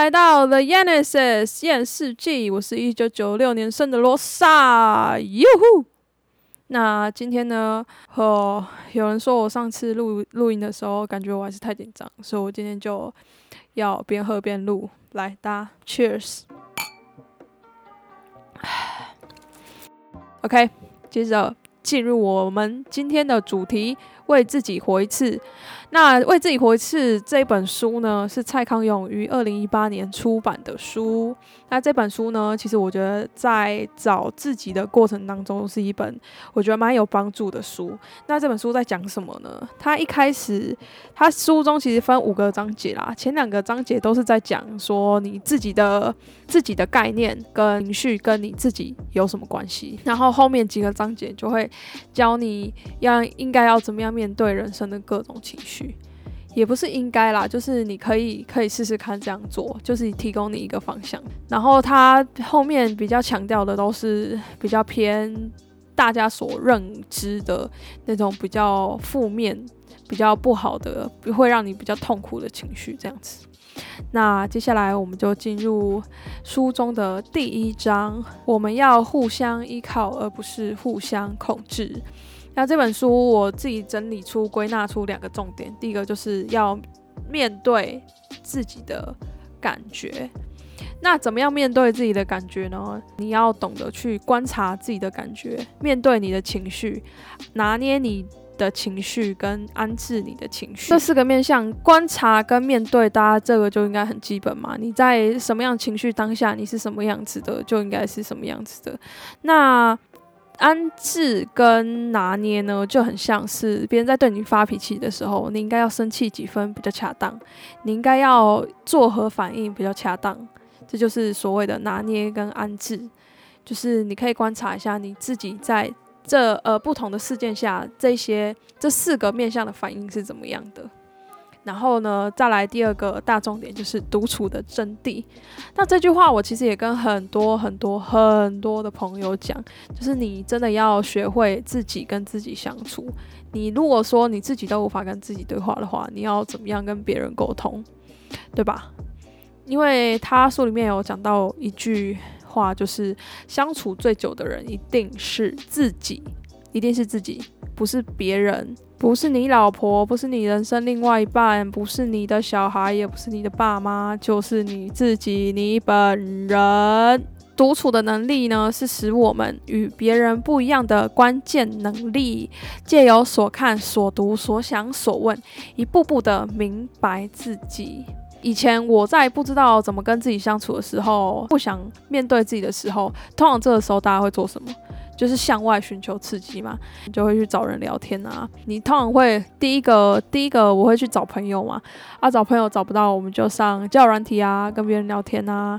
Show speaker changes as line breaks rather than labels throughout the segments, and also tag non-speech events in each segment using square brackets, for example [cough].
来到 The Yanesis 验世纪，我是一九九六年生的罗萨，哟呼！那今天呢？哦，有人说我上次录录音的时候，感觉我还是太紧张，所以我今天就要边喝边录。来，大家 Cheers！OK，[sighs] 接着进入我们今天的主题，为自己活一次。那为自己活一次这本书呢，是蔡康永于二零一八年出版的书。那这本书呢，其实我觉得在找自己的过程当中，是一本我觉得蛮有帮助的书。那这本书在讲什么呢？它一开始，它书中其实分五个章节啦，前两个章节都是在讲说你自己的自己的概念跟情绪跟你自己有什么关系，然后后面几个章节就会教你要应该要怎么样面面对人生的各种情绪。也不是应该啦，就是你可以可以试试看这样做，就是提供你一个方向。然后他后面比较强调的都是比较偏大家所认知的那种比较负面、比较不好的，会让你比较痛苦的情绪这样子。那接下来我们就进入书中的第一章，我们要互相依靠，而不是互相控制。那这本书我自己整理出、归纳出两个重点。第一个就是要面对自己的感觉。那怎么样面对自己的感觉呢？你要懂得去观察自己的感觉，面对你的情绪，拿捏你的情绪跟安置你的情绪。这四个面向，观察跟面对，大家这个就应该很基本嘛。你在什么样情绪当下，你是什么样子的，就应该是什么样子的。那安置跟拿捏呢，就很像是别人在对你发脾气的时候，你应该要生气几分比较恰当，你应该要作何反应比较恰当，这就是所谓的拿捏跟安置。就是你可以观察一下你自己在这呃不同的事件下，这些这四个面向的反应是怎么样的。然后呢，再来第二个大重点就是独处的真谛。那这句话我其实也跟很多很多很多的朋友讲，就是你真的要学会自己跟自己相处。你如果说你自己都无法跟自己对话的话，你要怎么样跟别人沟通，对吧？因为他书里面有讲到一句话，就是相处最久的人一定是自己，一定是自己，不是别人。不是你老婆，不是你人生另外一半，不是你的小孩，也不是你的爸妈，就是你自己，你本人。独处的能力呢，是使我们与别人不一样的关键能力。借由所看、所读、所想、所问，一步步的明白自己。以前我在不知道怎么跟自己相处的时候，不想面对自己的时候，通常这个时候大家会做什么？就是向外寻求刺激嘛，你就会去找人聊天啊。你通常会第一个第一个我会去找朋友嘛，啊找朋友找不到，我们就上交友软体啊，跟别人聊天啊。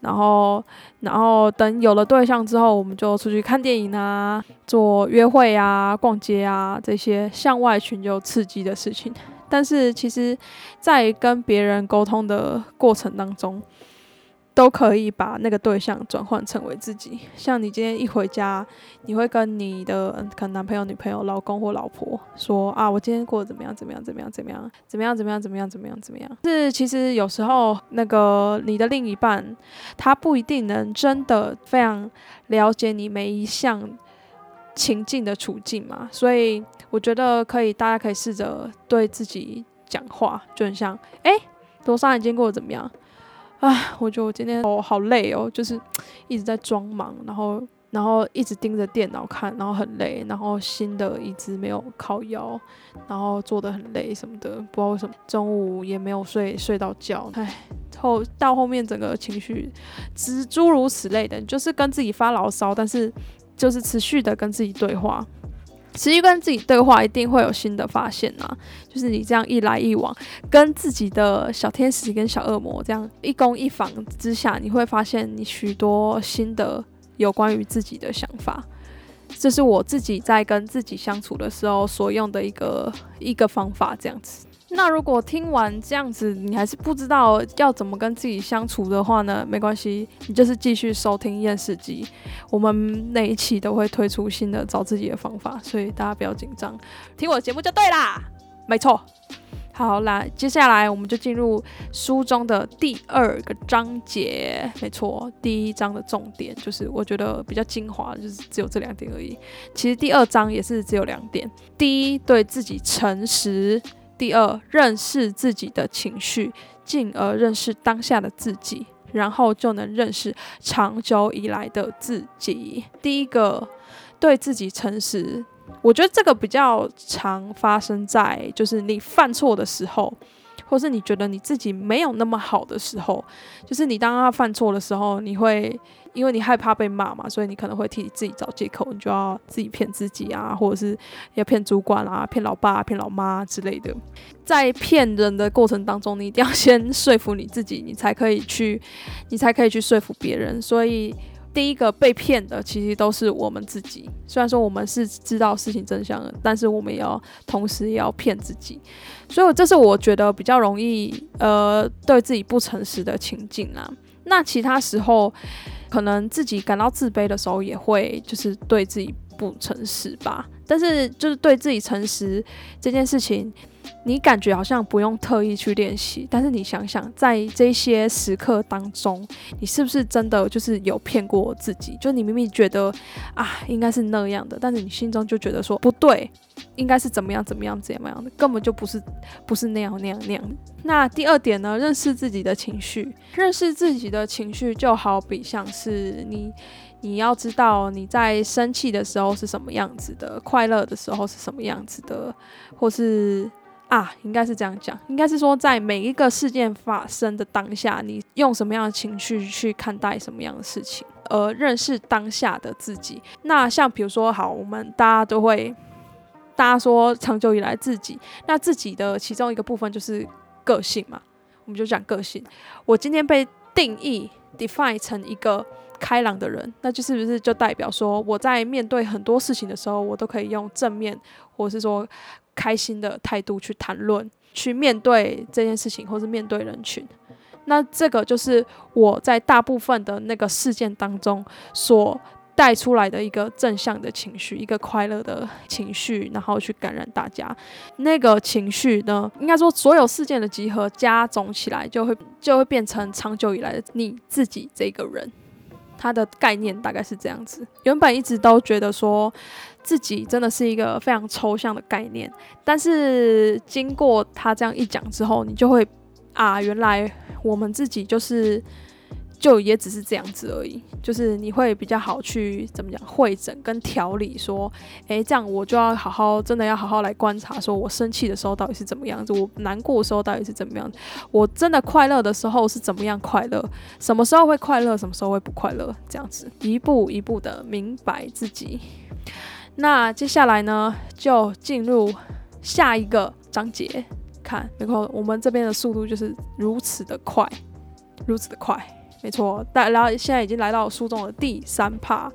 然后然后等有了对象之后，我们就出去看电影啊，做约会啊，逛街啊这些向外寻求刺激的事情。但是其实，在跟别人沟通的过程当中，都可以把那个对象转换成为自己。像你今天一回家，你会跟你的可能男朋友、女朋友、老公或老婆说啊，我今天过得怎么样？怎么样？怎么样？怎么样？怎么样？怎么样？怎么样？怎么样？怎么样？是其实有时候那个你的另一半，他不一定能真的非常了解你每一项情境的处境嘛。所以我觉得可以，大家可以试着对自己讲话，就很像，哎，罗莎，你今天过得怎么样？唉，我觉得我今天哦好累哦，就是一直在装忙，然后然后一直盯着电脑看，然后很累，然后新的一直没有靠腰，然后做的很累什么的，不知道为什么中午也没有睡睡到觉，唉，后到后面整个情绪之诸如此类的，就是跟自己发牢骚，但是就是持续的跟自己对话。持续跟自己对话，一定会有新的发现呐。就是你这样一来一往，跟自己的小天使跟小恶魔这样一攻一防之下，你会发现你许多新的有关于自己的想法。这是我自己在跟自己相处的时候所用的一个一个方法，这样子。[laughs] 那如果听完这样子，你还是不知道要怎么跟自己相处的话呢？没关系，你就是继续收听验视机，我们每一期都会推出新的找自己的方法，所以大家不要紧张，听我的节目就对啦。没错。好啦，接下来我们就进入书中的第二个章节。没错，第一章的重点就是我觉得比较精华，就是只有这两点而已。其实第二章也是只有两点：第一，对自己诚实；第二，认识自己的情绪，进而认识当下的自己，然后就能认识长久以来的自己。第一个，对自己诚实。我觉得这个比较常发生在就是你犯错的时候，或是你觉得你自己没有那么好的时候，就是你当他犯错的时候，你会因为你害怕被骂嘛，所以你可能会替自己找借口，你就要自己骗自己啊，或者是要骗主管啊、骗老爸、骗老妈之类的。在骗人的过程当中，你一定要先说服你自己，你才可以去，你才可以去说服别人。所以。第一个被骗的其实都是我们自己，虽然说我们是知道事情真相的，但是我们也要同时也要骗自己，所以这是我觉得比较容易呃对自己不诚实的情境啊。那其他时候可能自己感到自卑的时候，也会就是对自己不诚实吧。但是就是对自己诚实这件事情。你感觉好像不用特意去练习，但是你想想，在这些时刻当中，你是不是真的就是有骗过自己？就你明明觉得啊，应该是那样的，但是你心中就觉得说不对，应该是怎么样怎么样怎么样的，根本就不是不是那样那样那样的。那第二点呢，认识自己的情绪，认识自己的情绪就好比像是你你要知道你在生气的时候是什么样子的，快乐的时候是什么样子的，或是。啊，应该是这样讲，应该是说，在每一个事件发生的当下，你用什么样的情绪去看待什么样的事情，而认识当下的自己。那像比如说，好，我们大家都会，大家说长久以来自己，那自己的其中一个部分就是个性嘛，我们就讲个性。我今天被定义 define 成一个开朗的人，那就是不是就代表说，我在面对很多事情的时候，我都可以用正面，或是说。开心的态度去谈论、去面对这件事情，或是面对人群，那这个就是我在大部分的那个事件当中所带出来的一个正向的情绪，一个快乐的情绪，然后去感染大家。那个情绪呢，应该说所有事件的集合加总起来，就会就会变成长久以来的你自己这个人。他的概念大概是这样子。原本一直都觉得说。自己真的是一个非常抽象的概念，但是经过他这样一讲之后，你就会啊，原来我们自己就是就也只是这样子而已。就是你会比较好去怎么讲会诊跟调理，说，诶，这样我就要好好真的要好好来观察，说我生气的时候到底是怎么样子，我难过的时候到底是怎么样，我真的快乐的时候是怎么样快乐，什么时候会快乐，什么时候会不快乐，这样子一步一步的明白自己。那接下来呢，就进入下一个章节。看，没错，我们这边的速度就是如此的快，如此的快，没错。但然后现在已经来到书中的第三趴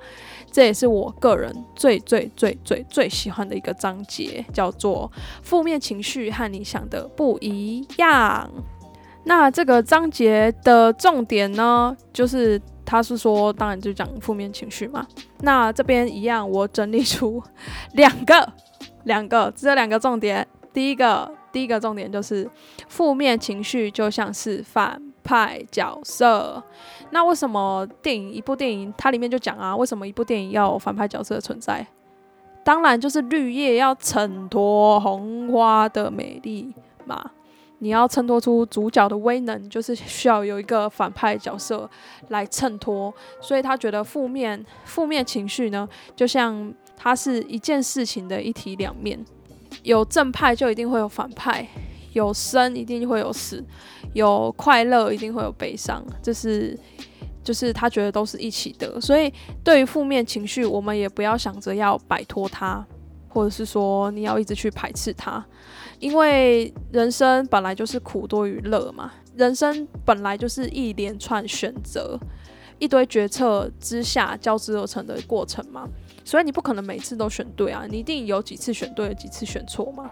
这也是我个人最最最最最喜欢的一个章节，叫做“负面情绪和你想的不一样”。那这个章节的重点呢，就是。他是说，当然就讲负面情绪嘛。那这边一样，我整理出两个，两个，只有两个重点。第一个，第一个重点就是负面情绪就像是反派角色。那为什么电影一部电影它里面就讲啊，为什么一部电影要有反派角色的存在？当然就是绿叶要衬托红花的美丽嘛。你要衬托出主角的威能，就是需要有一个反派角色来衬托。所以他觉得负面负面情绪呢，就像它是一件事情的一体两面，有正派就一定会有反派，有生一定会有死，有快乐一定会有悲伤，这是就是他觉得都是一起的。所以对于负面情绪，我们也不要想着要摆脱它，或者是说你要一直去排斥它。因为人生本来就是苦多于乐嘛，人生本来就是一连串选择，一堆决策之下交织而成的过程嘛，所以你不可能每次都选对啊，你一定有几次选对，几次选错嘛。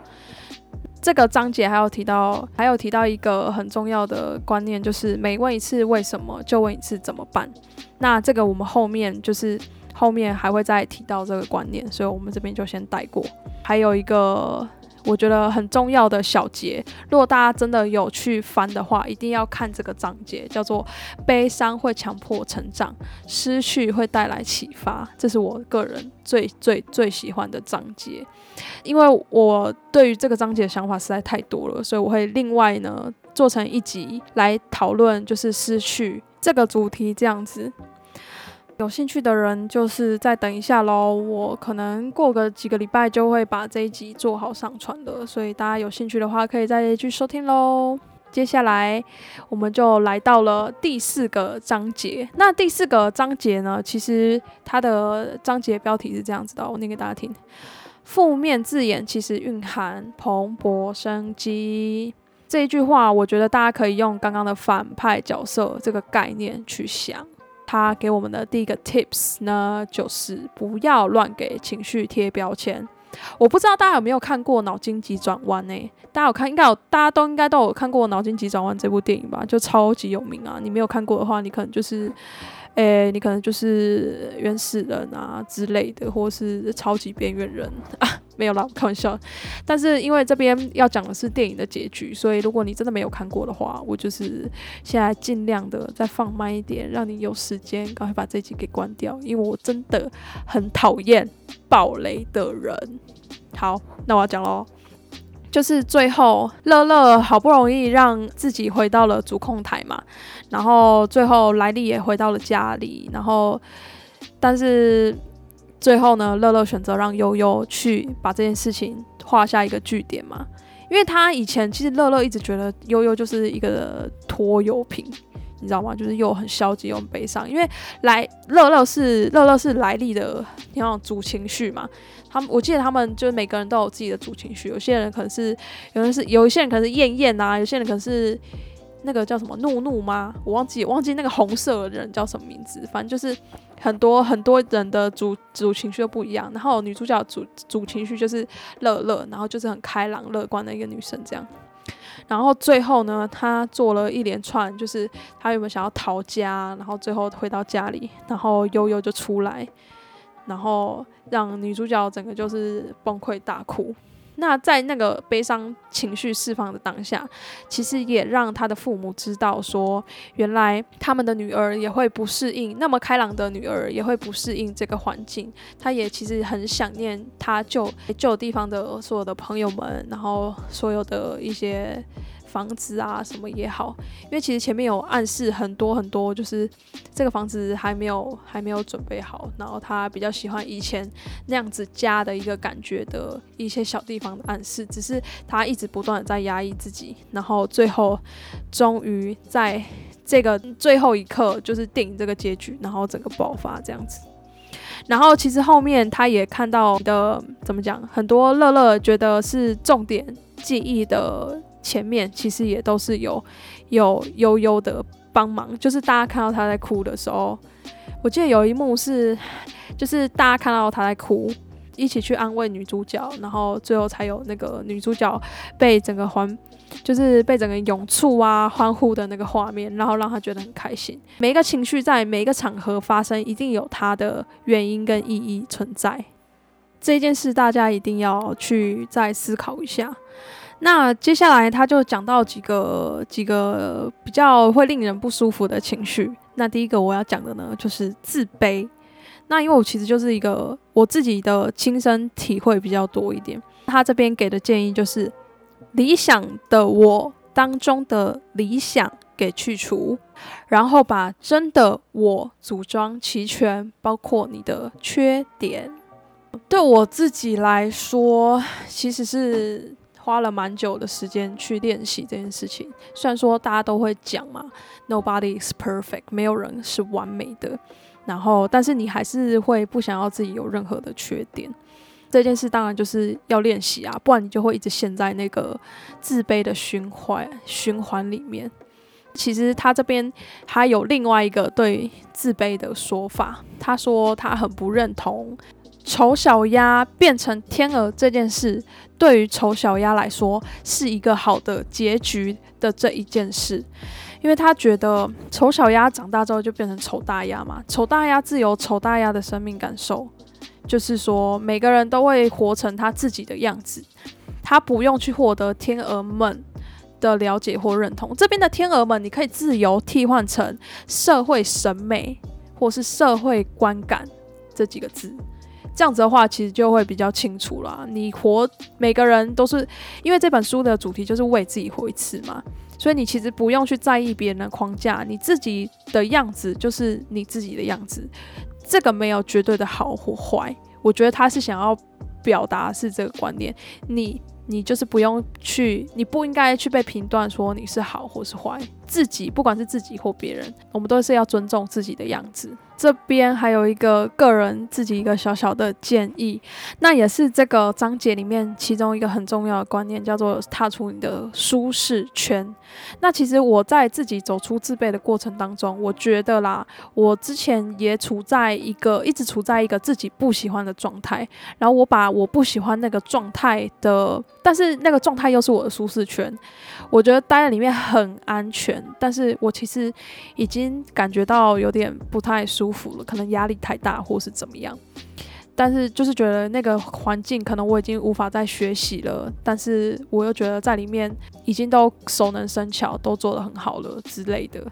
这个章节还有提到，还有提到一个很重要的观念，就是每问一次为什么，就问一次怎么办。那这个我们后面就是后面还会再提到这个观念，所以我们这边就先带过。还有一个。我觉得很重要的小节，如果大家真的有去翻的话，一定要看这个章节，叫做“悲伤会强迫成长，失去会带来启发”。这是我个人最最最喜欢的章节，因为我对于这个章节的想法实在太多了，所以我会另外呢做成一集来讨论，就是失去这个主题这样子。有兴趣的人，就是再等一下喽。我可能过个几个礼拜就会把这一集做好上传的，所以大家有兴趣的话，可以再去收听喽。接下来我们就来到了第四个章节。那第四个章节呢，其实它的章节标题是这样子的，我念给大家听：负面字眼其实蕴含蓬勃生机。这一句话，我觉得大家可以用刚刚的反派角色这个概念去想。他给我们的第一个 tips 呢，就是不要乱给情绪贴标签。我不知道大家有没有看过《脑筋急转弯》呢？大家有看，应该有，大家都应该都有看过《脑筋急转弯》这部电影吧？就超级有名啊！你没有看过的话，你可能就是。诶，你可能就是原始人啊之类的，或是超级边缘人啊，没有啦，开玩笑。但是因为这边要讲的是电影的结局，所以如果你真的没有看过的话，我就是现在尽量的再放慢一点，让你有时间赶快把这集给关掉，因为我真的很讨厌暴雷的人。好，那我要讲喽。就是最后，乐乐好不容易让自己回到了主控台嘛，然后最后莱利也回到了家里，然后但是最后呢，乐乐选择让悠悠去把这件事情画下一个句点嘛，因为他以前其实乐乐一直觉得悠悠就是一个拖油瓶，你知道吗？就是又很消极又很悲伤，因为来乐乐是乐乐是来历的那种主情绪嘛。他们，我记得他们就是每个人都有自己的主情绪，有些人可能是，有人是，有一些人可能是厌厌啊，有些人可能是那个叫什么怒怒吗？我忘记忘记那个红色的人叫什么名字，反正就是很多很多人的主主情绪都不一样。然后女主角主主情绪就是乐乐，然后就是很开朗乐观的一个女生这样。然后最后呢，她做了一连串，就是她有没有想要逃家，然后最后回到家里，然后悠悠就出来。然后让女主角整个就是崩溃大哭。那在那个悲伤情绪释放的当下，其实也让他的父母知道说，原来他们的女儿也会不适应，那么开朗的女儿也会不适应这个环境。他也其实很想念他旧旧地方的所有的朋友们，然后所有的一些。房子啊，什么也好，因为其实前面有暗示很多很多，就是这个房子还没有还没有准备好，然后他比较喜欢以前那样子家的一个感觉的一些小地方的暗示，只是他一直不断的在压抑自己，然后最后终于在这个最后一刻，就是电影这个结局，然后整个爆发这样子。然后其实后面他也看到的怎么讲，很多乐乐觉得是重点记忆的。前面其实也都是有有悠悠的帮忙，就是大家看到他在哭的时候，我记得有一幕是，就是大家看到他在哭，一起去安慰女主角，然后最后才有那个女主角被整个欢，就是被整个涌簇啊欢呼的那个画面，然后让他觉得很开心。每一个情绪在每一个场合发生，一定有它的原因跟意义存在。这件事大家一定要去再思考一下。那接下来他就讲到几个几个比较会令人不舒服的情绪。那第一个我要讲的呢，就是自卑。那因为我其实就是一个我自己的亲身体会比较多一点。他这边给的建议就是，理想的我当中的理想给去除，然后把真的我组装齐全，包括你的缺点。对我自己来说，其实是。花了蛮久的时间去练习这件事情。虽然说大家都会讲嘛，Nobody is perfect，没有人是完美的。然后，但是你还是会不想要自己有任何的缺点。这件事当然就是要练习啊，不然你就会一直陷在那个自卑的循环循环里面。其实他这边还有另外一个对自卑的说法，他说他很不认同。丑小鸭变成天鹅这件事，对于丑小鸭来说是一个好的结局的这一件事，因为他觉得丑小鸭长大之后就变成丑大鸭嘛，丑大鸭自由丑大鸭的生命感受，就是说每个人都会活成他自己的样子，他不用去获得天鹅们的了解或认同。这边的天鹅们，你可以自由替换成社会审美或是社会观感这几个字。这样子的话，其实就会比较清楚了。你活，每个人都是因为这本书的主题就是为自己活一次嘛，所以你其实不用去在意别人的框架，你自己的样子就是你自己的样子。这个没有绝对的好或坏，我觉得他是想要表达是这个观念。你你就是不用去，你不应该去被评断说你是好或是坏。自己不管是自己或别人，我们都是要尊重自己的样子。这边还有一个个人自己一个小小的建议，那也是这个章节里面其中一个很重要的观念，叫做踏出你的舒适圈。那其实我在自己走出自卑的过程当中，我觉得啦，我之前也处在一个一直处在一个自己不喜欢的状态，然后我把我不喜欢那个状态的，但是那个状态又是我的舒适圈，我觉得待在里面很安全，但是我其实已经感觉到有点不太舒。服了，可能压力太大，或是怎么样，但是就是觉得那个环境可能我已经无法再学习了，但是我又觉得在里面已经都熟能生巧，都做得很好了之类的，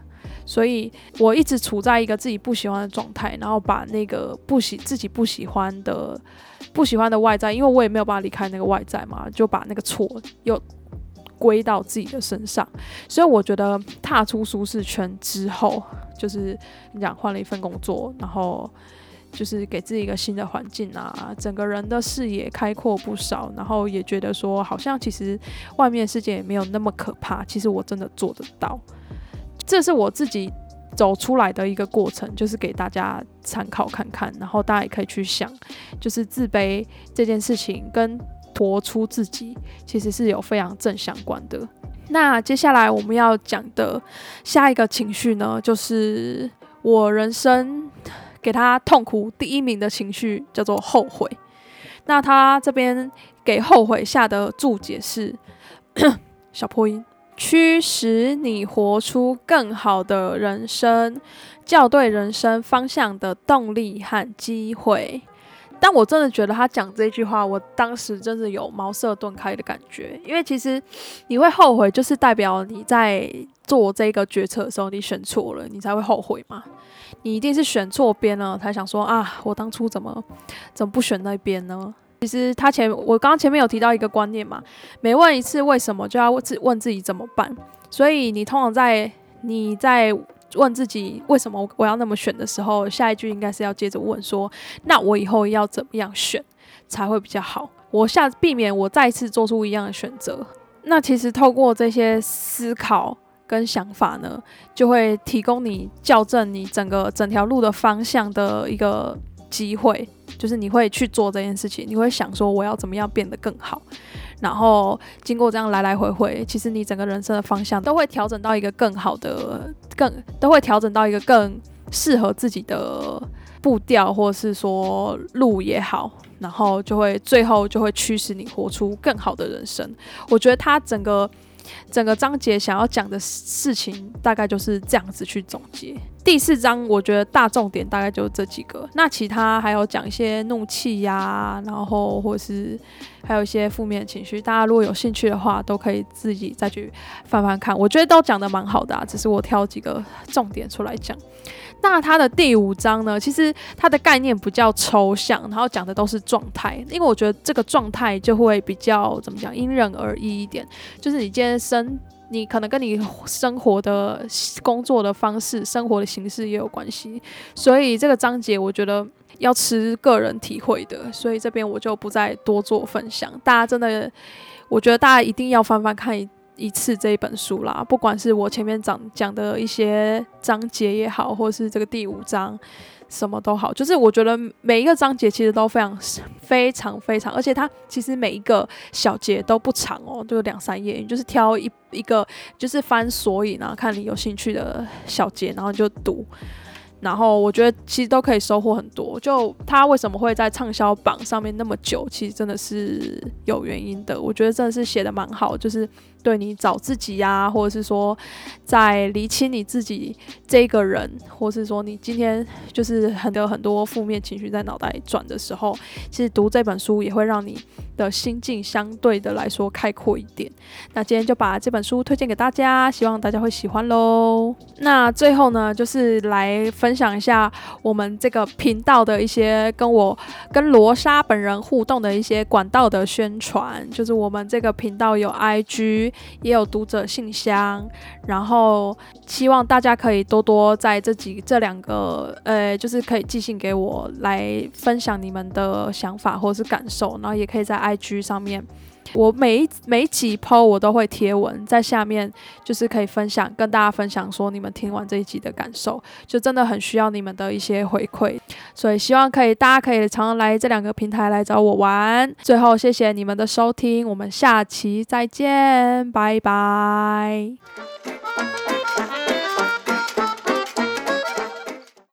所以我一直处在一个自己不喜欢的状态，然后把那个不喜自己不喜欢的不喜欢的外在，因为我也没有办法离开那个外在嘛，就把那个错又归到自己的身上，所以我觉得踏出舒适圈之后。就是你讲换了一份工作，然后就是给自己一个新的环境啊，整个人的视野开阔不少，然后也觉得说好像其实外面世界也没有那么可怕，其实我真的做得到，这是我自己走出来的一个过程，就是给大家参考看看，然后大家也可以去想，就是自卑这件事情跟活出自己其实是有非常正相关的。那接下来我们要讲的下一个情绪呢，就是我人生给他痛苦第一名的情绪，叫做后悔。那他这边给后悔下的注解是 [clears throat] 小破音，驱使你活出更好的人生，校对人生方向的动力和机会。但我真的觉得他讲这句话，我当时真的有茅塞顿开的感觉，因为其实你会后悔，就是代表你在做这个决策的时候你选错了，你才会后悔嘛。你一定是选错边了，才想说啊，我当初怎么怎么不选那边呢？其实他前我刚刚前面有提到一个观念嘛，每问一次为什么，就要问自问自己怎么办。所以你通常在你在。问自己为什么我要那么选的时候，下一句应该是要接着问说：那我以后要怎么样选才会比较好？我下避免我再次做出一样的选择。那其实透过这些思考跟想法呢，就会提供你校正你整个整条路的方向的一个机会，就是你会去做这件事情，你会想说我要怎么样变得更好。然后经过这样来来回回，其实你整个人生的方向都会调整到一个更好的、更都会调整到一个更适合自己的步调，或者是说路也好，然后就会最后就会驱使你活出更好的人生。我觉得他整个。整个章节想要讲的事情，大概就是这样子去总结。第四章我觉得大重点大概就这几个，那其他还有讲一些怒气呀，然后或是还有一些负面情绪。大家如果有兴趣的话，都可以自己再去翻翻看。我觉得都讲的蛮好的，啊只是我挑几个重点出来讲。那它的第五章呢？其实它的概念比较抽象，然后讲的都是状态。因为我觉得这个状态就会比较怎么讲，因人而异一点。就是你今天生，你可能跟你生活的、工作的方式、生活的形式也有关系。所以这个章节我觉得要吃个人体会的，所以这边我就不再多做分享。大家真的，我觉得大家一定要翻翻看一。一次这一本书啦，不管是我前面讲讲的一些章节也好，或是这个第五章什么都好，就是我觉得每一个章节其实都非常非常非常，而且它其实每一个小节都不长哦，就两三页，你就是挑一一个就是翻索引啊，看你有兴趣的小节，然后就读。然后我觉得其实都可以收获很多。就他为什么会在畅销榜上面那么久，其实真的是有原因的。我觉得真的是写的蛮好，就是对你找自己呀，或者是说在理清你自己这个人，或是说你今天就是很多很多负面情绪在脑袋转的时候，其实读这本书也会让你的心境相对的来说开阔一点。那今天就把这本书推荐给大家，希望大家会喜欢喽。那最后呢，就是来分享一下我们这个频道的一些跟我跟罗莎本人互动的一些管道的宣传，就是我们这个频道有 IG。也有读者信箱，然后希望大家可以多多在这几这两个，呃，就是可以寄信给我，来分享你们的想法或是感受，然后也可以在 IG 上面。我每一每几 PO 我都会贴文在下面，就是可以分享跟大家分享说你们听完这一集的感受，就真的很需要你们的一些回馈，所以希望可以大家可以常常来这两个平台来找我玩。最后谢谢你们的收听，我们下期再见，拜拜。